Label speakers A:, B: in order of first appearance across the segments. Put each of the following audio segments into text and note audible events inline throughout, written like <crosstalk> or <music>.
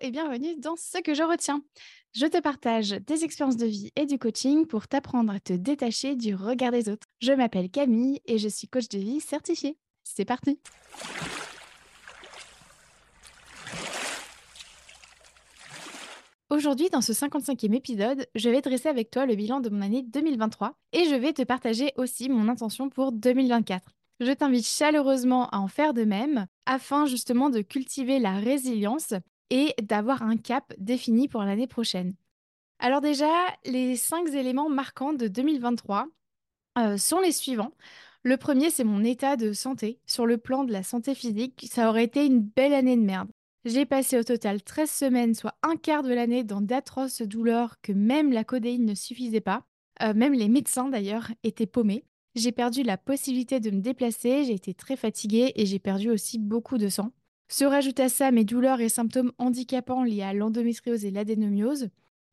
A: et bienvenue dans Ce que je retiens. Je te partage des expériences de vie et du coaching pour t'apprendre à te détacher du regard des autres. Je m'appelle Camille et je suis coach de vie certifiée. C'est parti Aujourd'hui, dans ce 55e épisode, je vais dresser avec toi le bilan de mon année 2023 et je vais te partager aussi mon intention pour 2024. Je t'invite chaleureusement à en faire de même afin justement de cultiver la résilience et d'avoir un cap défini pour l'année prochaine. Alors déjà, les cinq éléments marquants de 2023 euh, sont les suivants. Le premier, c'est mon état de santé. Sur le plan de la santé physique, ça aurait été une belle année de merde. J'ai passé au total 13 semaines, soit un quart de l'année, dans d'atroces douleurs que même la codéine ne suffisait pas. Euh, même les médecins, d'ailleurs, étaient paumés. J'ai perdu la possibilité de me déplacer, j'ai été très fatiguée et j'ai perdu aussi beaucoup de sang. Se rajoutent à ça mes douleurs et symptômes handicapants liés à l'endométriose et l'adénomiose.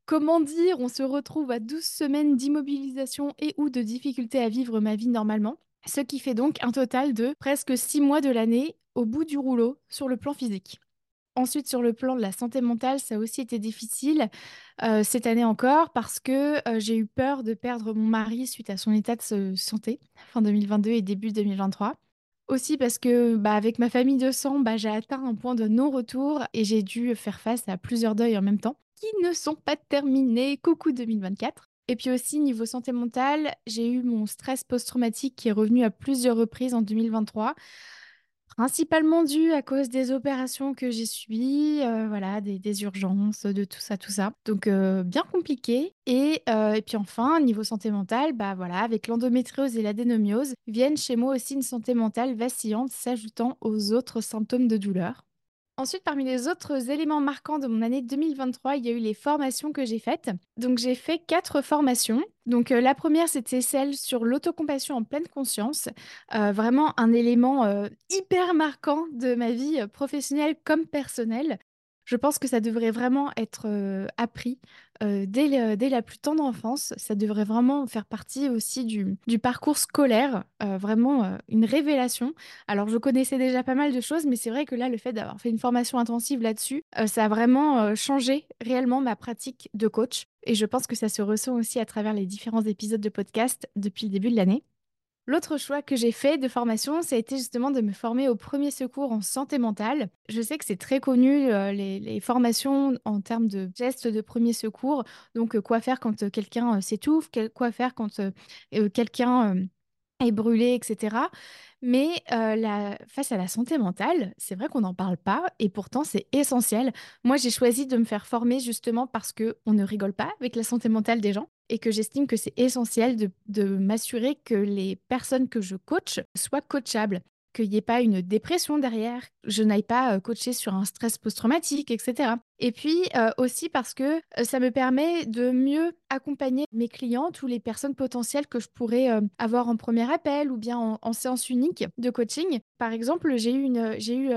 A: Comment dire, on se retrouve à 12 semaines d'immobilisation et ou de difficulté à vivre ma vie normalement, ce qui fait donc un total de presque 6 mois de l'année au bout du rouleau sur le plan physique. Ensuite, sur le plan de la santé mentale, ça a aussi été difficile euh, cette année encore parce que euh, j'ai eu peur de perdre mon mari suite à son état de santé fin 2022 et début 2023. Aussi parce que bah, avec ma famille de sang, bah, j'ai atteint un point de non-retour et j'ai dû faire face à plusieurs deuils en même temps qui ne sont pas terminés. Coucou 2024. Et puis aussi, niveau santé mentale, j'ai eu mon stress post-traumatique qui est revenu à plusieurs reprises en 2023 principalement dû à cause des opérations que j'ai subies, euh, voilà, des, urgences, de tout ça, tout ça. Donc euh, bien compliqué. Et, euh, et, puis enfin, niveau santé mentale, bah voilà, avec l'endométriose et l'adénomiose, viennent chez moi aussi une santé mentale vacillante s'ajoutant aux autres symptômes de douleur. Ensuite, parmi les autres éléments marquants de mon année 2023, il y a eu les formations que j'ai faites. Donc, j'ai fait quatre formations. Donc, euh, la première, c'était celle sur l'autocompassion en pleine conscience. Euh, vraiment un élément euh, hyper marquant de ma vie professionnelle comme personnelle. Je pense que ça devrait vraiment être appris dès, dès, la plus tendre enfance. Ça devrait vraiment faire partie aussi du, du parcours scolaire, vraiment une révélation. Alors, je connaissais déjà pas mal de choses, mais c'est vrai que là, le fait d'avoir fait une formation intensive là-dessus, ça a vraiment changé réellement ma pratique de coach. Et je pense que ça se ressent aussi à travers les différents épisodes de podcast depuis le début de l'année. L'autre choix que j'ai fait de formation, ça a été justement de me former au premier secours en santé mentale. Je sais que c'est très connu, euh, les, formations en termes de gestes de premier secours. Donc, euh, quoi faire quand euh, quelqu'un s'étouffe, quoi faire quand quelqu'un est brûlé, etc. Mais face à la santé mentale, c'est vrai qu'on n'en parle pas et pourtant c'est essentiel. Moi, j'ai choisi de me faire former justement parce que on ne rigole pas avec la santé mentale des gens et que j'estime que c'est essentiel de, m'assurer que les personnes que je coach soient coachables qu'il n'y ait pas une dépression derrière, je n'aille pas coacher sur un stress post-traumatique, etc. Et puis aussi parce que ça me permet de mieux accompagner mes clients, ou les personnes potentielles que je pourrais avoir en premier appel ou bien en, séance unique de coaching. Par exemple, j'ai eu, j'ai eu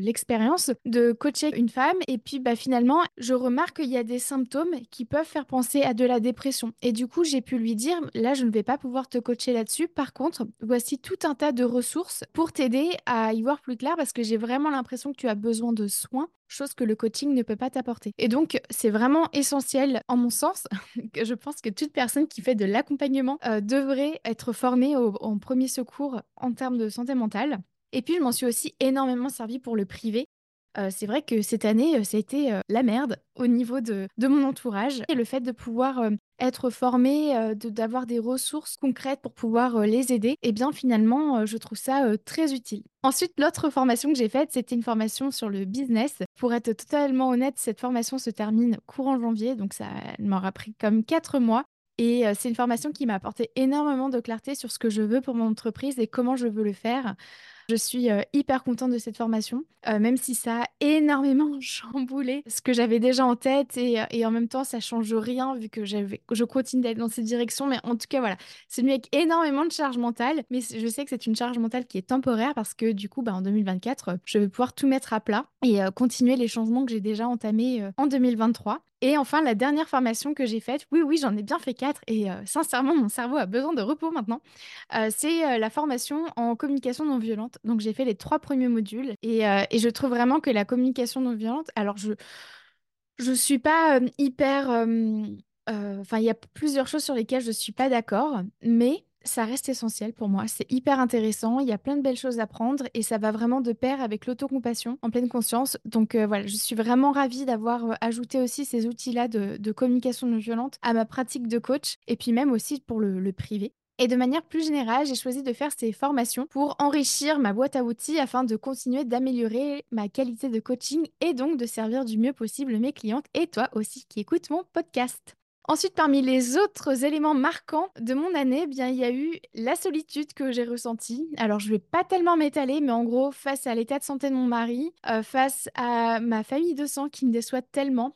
A: l'expérience de coacher une femme et puis bah, finalement, je remarque qu'il y a des symptômes qui peuvent faire penser à de la dépression. Et du coup, j'ai pu lui dire, là, je ne vais pas pouvoir te coacher là-dessus. Par contre, voici tout un tas de ressources pour t'aider à y voir plus clair parce que j'ai vraiment l'impression que tu as besoin de soins, chose que le coaching ne peut pas t'apporter. Et donc, c'est vraiment essentiel, en mon sens, <laughs> que je pense que toute personne qui fait de l'accompagnement euh, devrait être formée en premier secours en termes de santé mentale. Et puis, je m'en suis aussi énormément servi pour le privé. C'est vrai que cette année, ça a été la merde au niveau de, mon entourage. Et le fait de pouvoir être formé, d'avoir des ressources concrètes pour pouvoir les aider, eh bien finalement, je trouve ça très utile. Ensuite, l'autre formation que j'ai faite, c'était une formation sur le business. Pour être totalement honnête, cette formation se termine courant janvier, donc ça m'aura pris comme quatre mois. Et c'est une formation qui m'a apporté énormément de clarté sur ce que je veux pour mon entreprise et comment je veux le faire. Je suis euh, hyper contente de cette formation, euh, même si ça a énormément <laughs> chamboulé ce que j'avais déjà en tête et, euh, et, en même temps, ça change rien vu que je continue d'aller dans cette direction. Mais en tout cas, voilà, c'est mieux avec énormément de charge mentale. Mais je sais que c'est une charge mentale qui est temporaire parce que du coup, bah, en 2024, je vais pouvoir tout mettre à plat et continuer les changements que j'ai déjà entamés en 2023. Et enfin, la dernière formation que j'ai faite, oui, oui, j'en ai bien fait quatre et euh, sincèrement, mon cerveau a besoin de repos maintenant. Euh, c'est euh, la formation en communication non violente. Donc, j'ai fait les trois premiers modules et, et je trouve vraiment que la communication non violente, alors je je suis pas hyper, enfin, il y a plusieurs choses sur lesquelles je suis pas d'accord, mais ça reste essentiel pour moi. C'est hyper intéressant. Il y a plein de belles choses à prendre et ça va vraiment de pair avec l'autocompassion en pleine conscience. Donc euh, voilà, je suis vraiment ravie d'avoir euh, ajouté aussi ces outils-là de, de communication non violente à ma pratique de coach et puis même aussi pour le, le privé. Et de manière plus générale, j'ai choisi de faire ces formations pour enrichir ma boîte à outils afin de continuer d'améliorer ma qualité de coaching et donc de servir du mieux possible mes clientes et toi aussi qui écoutes mon podcast. Ensuite, parmi les autres éléments marquants de mon année, eh bien, il y a eu la solitude que j'ai ressentie. Alors, je ne vais pas tellement m'étaler, mais en gros, face à l'état de santé de mon mari, euh, face à ma famille de sang qui me déçoit tellement,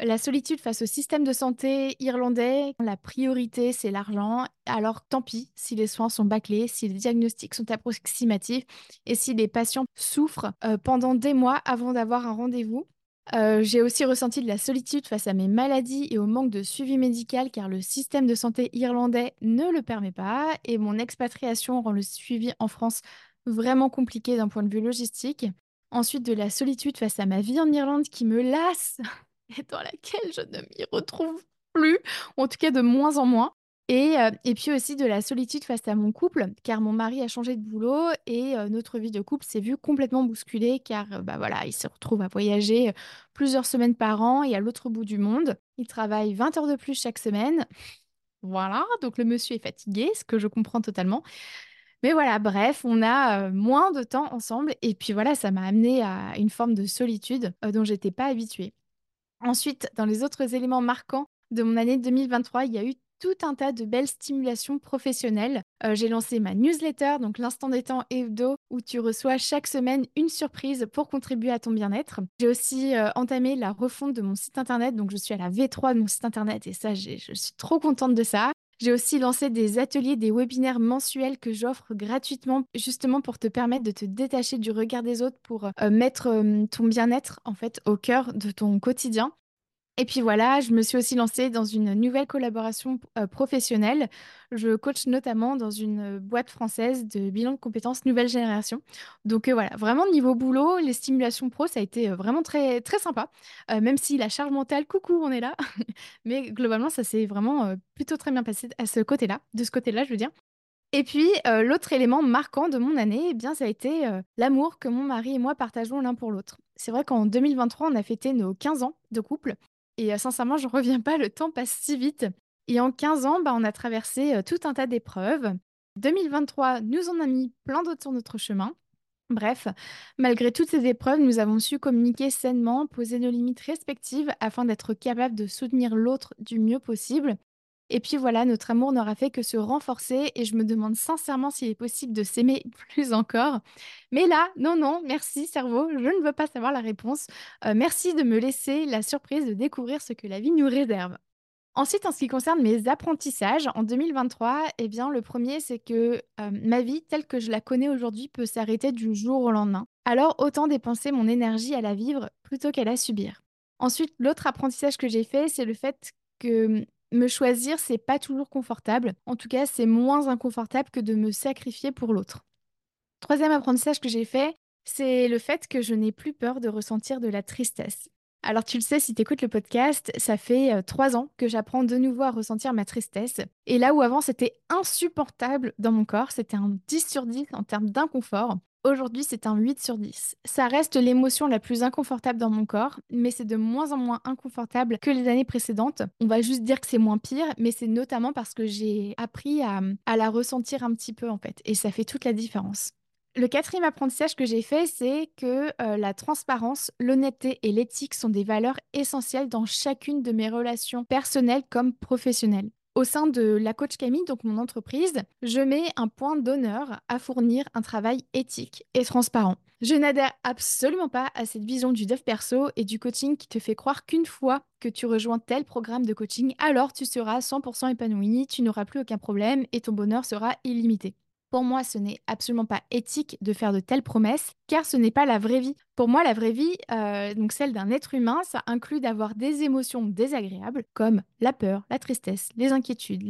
A: la solitude face au système de santé irlandais, la priorité, c'est l'argent. Alors tant pis si les soins sont bâclés, si les diagnostics sont approximatifs et si les patients souffrent euh, pendant des mois avant d'avoir un rendez-vous. Euh, j'ai aussi ressenti de la solitude face à mes maladies et au manque de suivi médical car le système de santé irlandais ne le permet pas et mon expatriation rend le suivi en France vraiment compliqué d'un point de vue logistique. Ensuite, de la solitude face à ma vie en Irlande qui me lasse <laughs> et dans laquelle je ne m'y retrouve plus, en tout cas de moins en moins. Et, euh, et puis aussi de la solitude face à mon couple, car mon mari a changé de boulot et euh, notre vie de couple s'est vue complètement bousculée, car euh, bah voilà, il se retrouve à voyager plusieurs semaines par an et à l'autre bout du monde. Il travaille 20 heures de plus chaque semaine. Voilà, donc le monsieur est fatigué, ce que je comprends totalement. Mais voilà, bref, on a moins de temps ensemble et puis voilà, ça m'a amené à une forme de solitude dont j'étais pas habituée. Ensuite, dans les autres éléments marquants de mon année 2023, il y a eu tout un tas de belles stimulations professionnelles. Euh, j'ai lancé ma newsletter, donc l'instant des temps hebdo, où tu reçois chaque semaine une surprise pour contribuer à ton bien-être. J'ai aussi euh, entamé la refonte de mon site internet, donc je suis à la V3 de mon site internet et ça, je suis trop contente de ça. J'ai aussi lancé des ateliers, des webinaires mensuels que j'offre gratuitement, justement pour te permettre de te détacher du regard des autres, pour euh, mettre ton bien-être en fait au cœur de ton quotidien. Et puis voilà, je me suis aussi lancée dans une nouvelle collaboration euh, professionnelle. Je coach notamment dans une boîte française de bilan de compétences nouvelle génération. Donc euh, voilà, vraiment niveau boulot, les stimulations pro, ça a été euh, vraiment très, très sympa. même si la charge mentale, coucou, on est là. <laughs> Mais globalement, ça s'est vraiment plutôt très bien passé à ce côté-là, de ce côté-là, je veux dire. Et puis, l'autre élément marquant de mon année, eh bien, ça a été l'amour que mon mari et moi partageons l'un pour l'autre. C'est vrai qu'en 2023, on a fêté nos 15 ans de couple. Et euh, sincèrement, je ne reviens pas, le temps passe si vite. Et en 15 ans, bah, on a traversé euh, tout un tas d'épreuves. 2023 nous en a mis plein d'autres sur notre chemin. Bref, malgré toutes ces épreuves, nous avons su communiquer sainement, poser nos limites respectives afin d'être capables de soutenir l'autre du mieux possible et puis voilà, notre amour n'aura fait que se renforcer et je me demande sincèrement s'il est possible de s'aimer <laughs> plus encore. Mais là, non, non, merci cerveau, je ne veux pas savoir la réponse. Euh, merci de me laisser la surprise de découvrir ce que la vie nous réserve. Ensuite, en ce qui concerne mes apprentissages en 2023, eh bien, le premier, c'est que euh, ma vie telle que je la connais aujourd'hui peut s'arrêter du jour au lendemain. Alors, autant dépenser mon énergie à la vivre plutôt qu'à la subir. Ensuite, l'autre apprentissage que j'ai fait, c'est le fait que me choisir, c'est pas toujours confortable. En tout cas, c'est moins inconfortable que de me sacrifier pour l'autre. Troisième apprentissage que j'ai fait, c'est le fait que je n'ai plus peur de ressentir de la tristesse. Alors tu le sais, si tu écoutes le podcast, ça fait euh, trois ans que j'apprends de nouveau à ressentir ma tristesse. Et là où avant c'était insupportable dans mon corps, c'était un 10 sur 10 en termes d'inconfort, Aujourd'hui, c'est un 8 sur 10. Ça reste l'émotion la plus inconfortable dans mon corps, mais c'est de moins en moins inconfortable que les années précédentes. On va juste dire que c'est moins pire, mais c'est notamment parce que j'ai appris à, la ressentir un petit peu en fait, et ça fait toute la différence. Le quatrième apprentissage que j'ai fait, c'est que euh, la transparence, l'honnêteté et l'éthique sont des valeurs essentielles dans chacune de mes relations personnelles comme professionnelles. Au sein de la Coach Camille, donc mon entreprise, je mets un point d'honneur à fournir un travail éthique et transparent. Je n'adhère absolument pas à cette vision du dev perso et du coaching qui te fait croire qu'une fois que tu rejoins tel programme de coaching, alors tu seras 100% épanoui, tu n'auras plus aucun problème et ton bonheur sera illimité. Pour moi, ce n'est absolument pas éthique de faire de telles promesses, car ce n'est pas la vraie vie. Pour moi, la vraie vie, euh, donc celle d'un être humain, ça inclut d'avoir des émotions désagréables, comme la peur, la tristesse, les inquiétudes,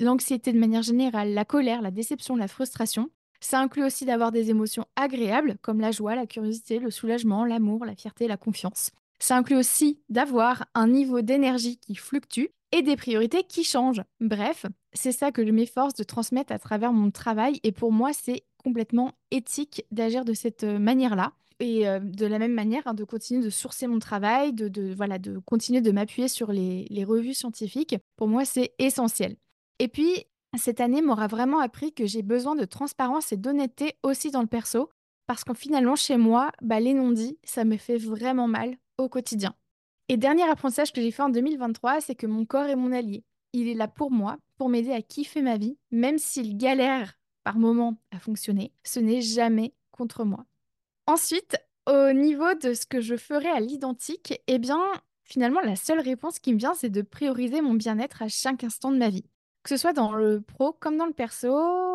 A: l'anxiété de manière générale, la colère, la déception, la frustration. Ça inclut aussi d'avoir des émotions agréables, comme la joie, la curiosité, le soulagement, l'amour, la fierté, la confiance. Ça inclut aussi d'avoir un niveau d'énergie qui fluctue et des priorités qui changent. Bref, c'est ça que je m'efforce de transmettre à travers mon travail et pour moi, c'est complètement éthique d'agir de cette euh, manière-là. Et euh, de la même manière, hein, de continuer de sourcer mon travail, de, voilà, de continuer de m'appuyer sur les, revues scientifiques, pour moi, c'est essentiel. Et puis, cette année m'aura vraiment appris que j'ai besoin de transparence et d'honnêteté aussi dans le perso, parce qu'en finalement, chez moi, bah, les non-dits, ça me fait vraiment mal au quotidien. Et dernier apprentissage que j'ai fait en 2023, c'est que mon corps est mon allié. Il est là pour moi, pour m'aider à kiffer ma vie, même s'il galère par moments à fonctionner, ce n'est jamais contre moi. Ensuite, au niveau de ce que je ferais à l'identique, eh bien, finalement, la seule réponse qui me vient, c'est de prioriser mon bien-être à chaque instant de ma vie que ce soit dans le pro comme dans le perso,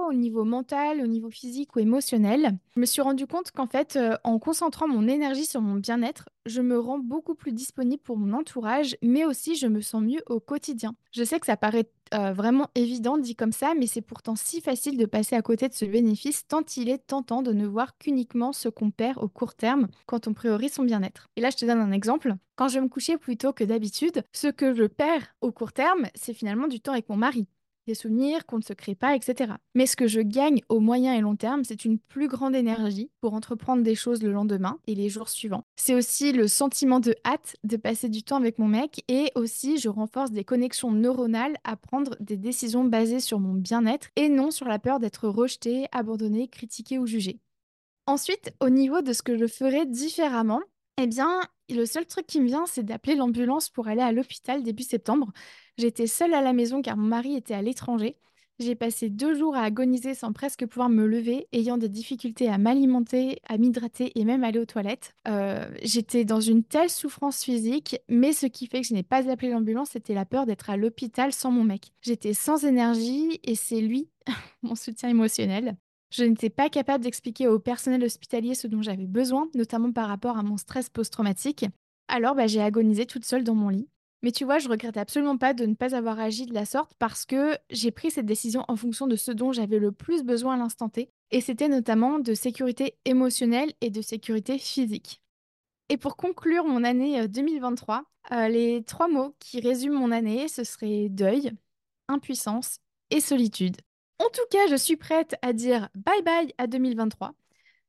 A: au niveau mental, au niveau physique ou émotionnel. Je me suis rendu compte qu'en fait, euh, en concentrant mon énergie sur mon bien-être, je me rends beaucoup plus disponible pour mon entourage, mais aussi je me sens mieux au quotidien. Je sais que ça paraît euh, vraiment évident dit comme ça, mais c'est pourtant si facile de passer à côté de ce bénéfice tant il est tentant de ne voir qu'uniquement ce qu'on perd au court terme quand on priorise son bien-être. Et là, je te donne un exemple. Quand je me coucher plus tôt que d'habitude, ce que je perds au court terme, c'est finalement du temps avec mon mari des souvenirs qu'on ne se crée pas, etc. Mais ce que je gagne au moyen et long terme, c'est une plus grande énergie pour entreprendre des choses le lendemain et les jours suivants. C'est aussi le sentiment de hâte de passer du temps avec mon mec et aussi je renforce des connexions neuronales à prendre des décisions basées sur mon bien-être et non sur la peur d'être rejeté, abandonné, critiqué ou jugé. Ensuite, au niveau de ce que je ferais différemment, eh bien, le seul truc qui me vient, c'est d'appeler l'ambulance pour aller à l'hôpital début septembre. J'étais seule à la maison car mon mari était à l'étranger. J'ai passé deux jours à agoniser sans presque pouvoir me lever, ayant des difficultés à m'alimenter, à m'hydrater et même aller aux toilettes. Euh, j'étais dans une telle souffrance physique, mais ce qui fait que je n'ai pas appelé l'ambulance, c'était la peur d'être à l'hôpital sans mon mec. J'étais sans énergie et c'est lui, <laughs> mon soutien émotionnel. Je n'étais pas capable d'expliquer au personnel hospitalier ce dont j'avais besoin, notamment par rapport à mon stress post-traumatique. Alors bah, j'ai agonisé toute seule dans mon lit. Mais tu vois, je regrette absolument pas de ne pas avoir agi de la sorte parce que j'ai pris cette décision en fonction de ce dont j'avais le plus besoin à l'instant T. Et c'était notamment de sécurité émotionnelle et de sécurité physique. Et pour conclure mon année 2023, euh, euh, les trois mots qui résument mon année, ce seraient deuil, impuissance et solitude. En tout cas, je suis prête à dire bye bye à 2023.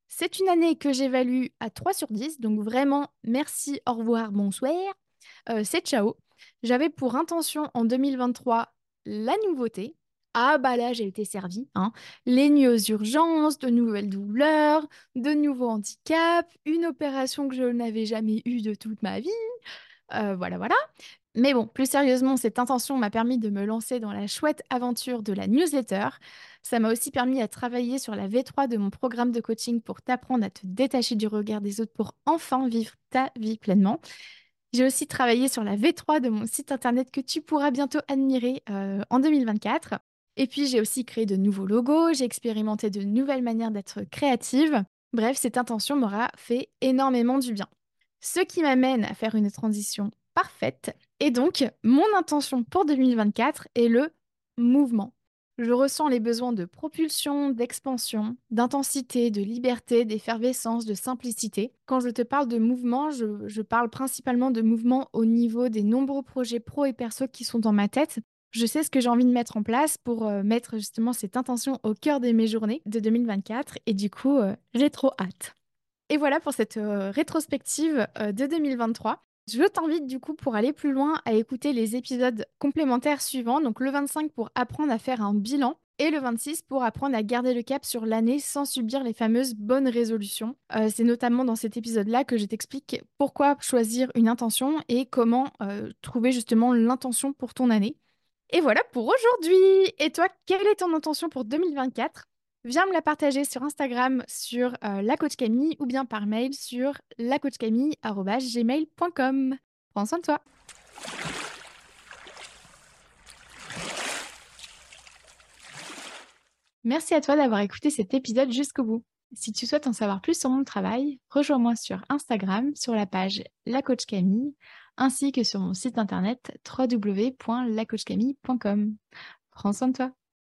A: C'est une année que j'évalue à 3 sur 10, donc vraiment merci, au revoir, bonsoir. Euh, c'est ciao. J'avais pour intention en 2023 la nouveauté. Ah bah là, j'ai été servie. Hein. Les nuits aux urgences, de nouvelles douleurs, de nouveaux handicaps, une opération que je n'avais jamais eue de toute ma vie. Euh, voilà, voilà. Mais bon, plus sérieusement, cette intention m'a permis de me lancer dans la chouette aventure de la newsletter. Ça m'a aussi permis à travailler sur la V3 de mon programme de coaching pour t'apprendre à te détacher du regard des autres pour enfin vivre ta vie pleinement. J'ai aussi travaillé sur la V3 de mon site internet que tu pourras bientôt admirer euh, en 2024. Et puis j'ai aussi créé de nouveaux logos, j'ai expérimenté de nouvelles manières d'être créative. Bref, cette intention m'aura fait énormément du bien. Ce qui m'amène à faire une transition parfaite. Et donc, mon intention pour 2024 est le mouvement. Je ressens les besoins de propulsion, d'expansion, d'intensité, de liberté, d'effervescence, de simplicité. Quand je te parle de mouvement, je, parle principalement de mouvement au niveau des nombreux projets pro et perso qui sont dans ma tête. Je sais ce que j'ai envie de mettre en place pour euh, mettre justement cette intention au cœur de mes journées de 2024 et du coup, euh, j'ai trop hâte. Et voilà pour cette euh, rétrospective de 2023. Je t'invite du coup pour aller plus loin à écouter les épisodes complémentaires suivants, donc le 25 pour apprendre à faire un bilan et le 26 pour apprendre à garder le cap sur l'année sans subir les fameuses bonnes résolutions. Euh, c'est notamment dans cet épisode-là que je t'explique pourquoi choisir une intention et comment euh, trouver justement l'intention pour ton année. Et voilà pour aujourd'hui. Et toi, quelle est ton intention pour 2024 viens me la partager sur Instagram sur euh, la coach Camille ou bien par mail sur lacoachcamille.gmail.com. Prends soin de toi. Merci à toi d'avoir écouté cet épisode jusqu'au bout. Si tu souhaites en savoir plus sur mon travail, rejoins-moi sur Instagram sur la page La Coach Camille ainsi que sur mon site internet www.lacoachcamille.com. Prends soin de toi.